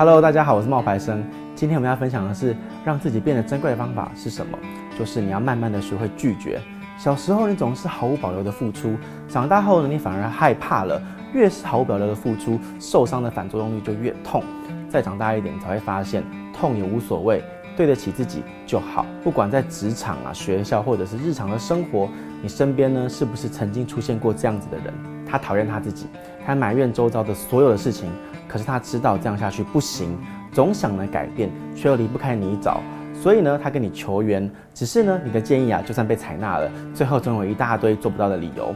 Hello，大家好，我是冒牌生。今天我们要分享的是让自己变得珍贵的方法是什么？就是你要慢慢的学会拒绝。小时候你总是毫无保留的付出，长大后呢，你反而害怕了。越是毫无保留的付出，受伤的反作用力就越痛。再长大一点，才会发现痛也无所谓，对得起自己就好。不管在职场啊、学校，或者是日常的生活，你身边呢，是不是曾经出现过这样子的人？他讨厌他自己，他埋怨周遭的所有的事情，可是他知道这样下去不行，总想着改变，却又离不开泥沼。所以呢，他跟你求援，只是呢，你的建议啊，就算被采纳了，最后总有一大堆做不到的理由。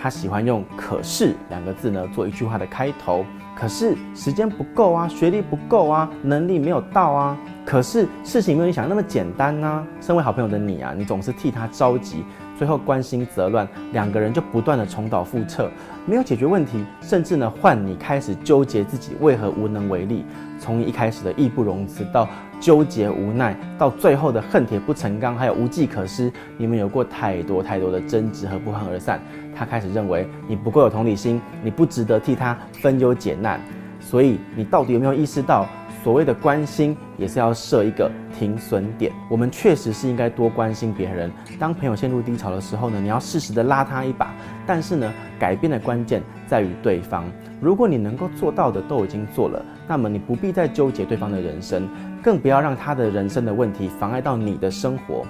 他喜欢用“可是”两个字呢，做一句话的开头。可是时间不够啊，学历不够啊，能力没有到啊。可是事情没有你想的那么简单啊。身为好朋友的你啊，你总是替他着急，最后关心则乱，两个人就不断的重蹈覆辙，没有解决问题，甚至呢，换你开始纠结自己为何无能为力。从一开始的义不容辞到纠结无奈，到最后的恨铁不成钢，还有无计可施，你们有过太多太多的争执和不欢而散。他开始认为你不够有同理心，你不值得替他分忧解难，所以你到底有没有意识到，所谓的关心也是要设一个停损点？我们确实是应该多关心别人。当朋友陷入低潮的时候呢，你要适时的拉他一把。但是呢，改变的关键在于对方。如果你能够做到的都已经做了，那么你不必再纠结对方的人生，更不要让他的人生的问题妨碍到你的生活。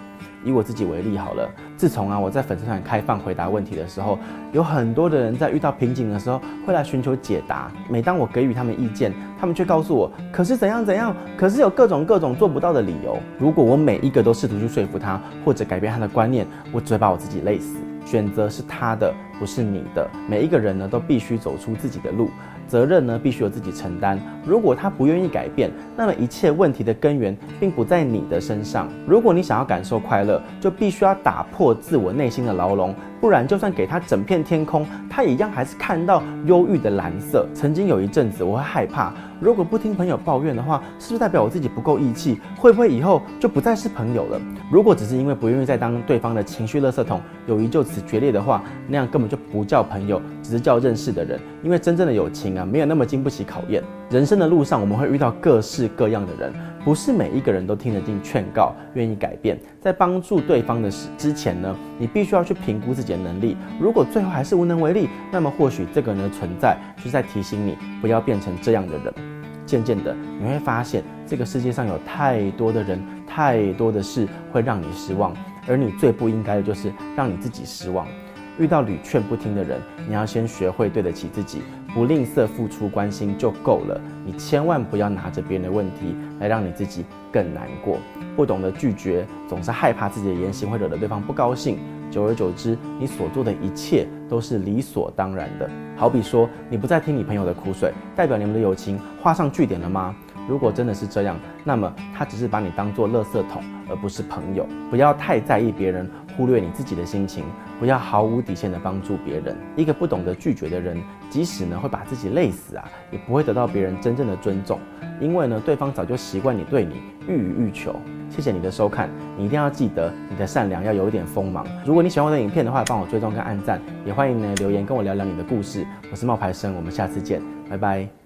以我自己为例好了，自从啊我在粉丝团开放回答问题的时候，有很多的人在遇到瓶颈的时候会来寻求解答。每当我给予他们意见，他们却告诉我，可是怎样怎样，可是有各种各种做不到的理由。如果我每一个都试图去说服他，或者改变他的观念，我只会把我自己累死。选择是他的，不是你的。每一个人呢，都必须走出自己的路，责任呢，必须由自己承担。如果他不愿意改变，那么一切问题的根源并不在你的身上。如果你想要感受快乐，就必须要打破自我内心的牢笼。不然，就算给他整片天空，他一样还是看到忧郁的蓝色。曾经有一阵子，我会害怕，如果不听朋友抱怨的话，是不是代表我自己不够义气？会不会以后就不再是朋友了？如果只是因为不愿意再当对方的情绪垃圾桶，友谊就此决裂的话，那样根本就不叫朋友，只是叫认识的人。因为真正的友情啊，没有那么经不起考验。人生的路上，我们会遇到各式各样的人。不是每一个人都听得进劝告，愿意改变。在帮助对方的时之前呢，你必须要去评估自己的能力。如果最后还是无能为力，那么或许这个人的存在就是在提醒你不要变成这样的人。渐渐的，你会发现这个世界上有太多的人，太多的事会让你失望，而你最不应该的就是让你自己失望。遇到屡劝不听的人，你要先学会对得起自己，不吝啬付出关心就够了。你千万不要拿着别人的问题来让你自己更难过。不懂得拒绝，总是害怕自己的言行会惹得对方不高兴。久而久之，你所做的一切都是理所当然的。好比说，你不再听你朋友的苦水，代表你们的友情画上句点了吗？如果真的是这样，那么他只是把你当作垃圾桶，而不是朋友。不要太在意别人，忽略你自己的心情。不要毫无底线的帮助别人。一个不懂得拒绝的人，即使呢会把自己累死啊，也不会得到别人真正的尊重。因为呢，对方早就习惯你对你欲予欲求。谢谢你的收看，你一定要记得你的善良要有一点锋芒。如果你喜欢我的影片的话，帮我追踪跟按赞，也欢迎呢留言跟我聊聊你的故事。我是冒牌生，我们下次见，拜拜。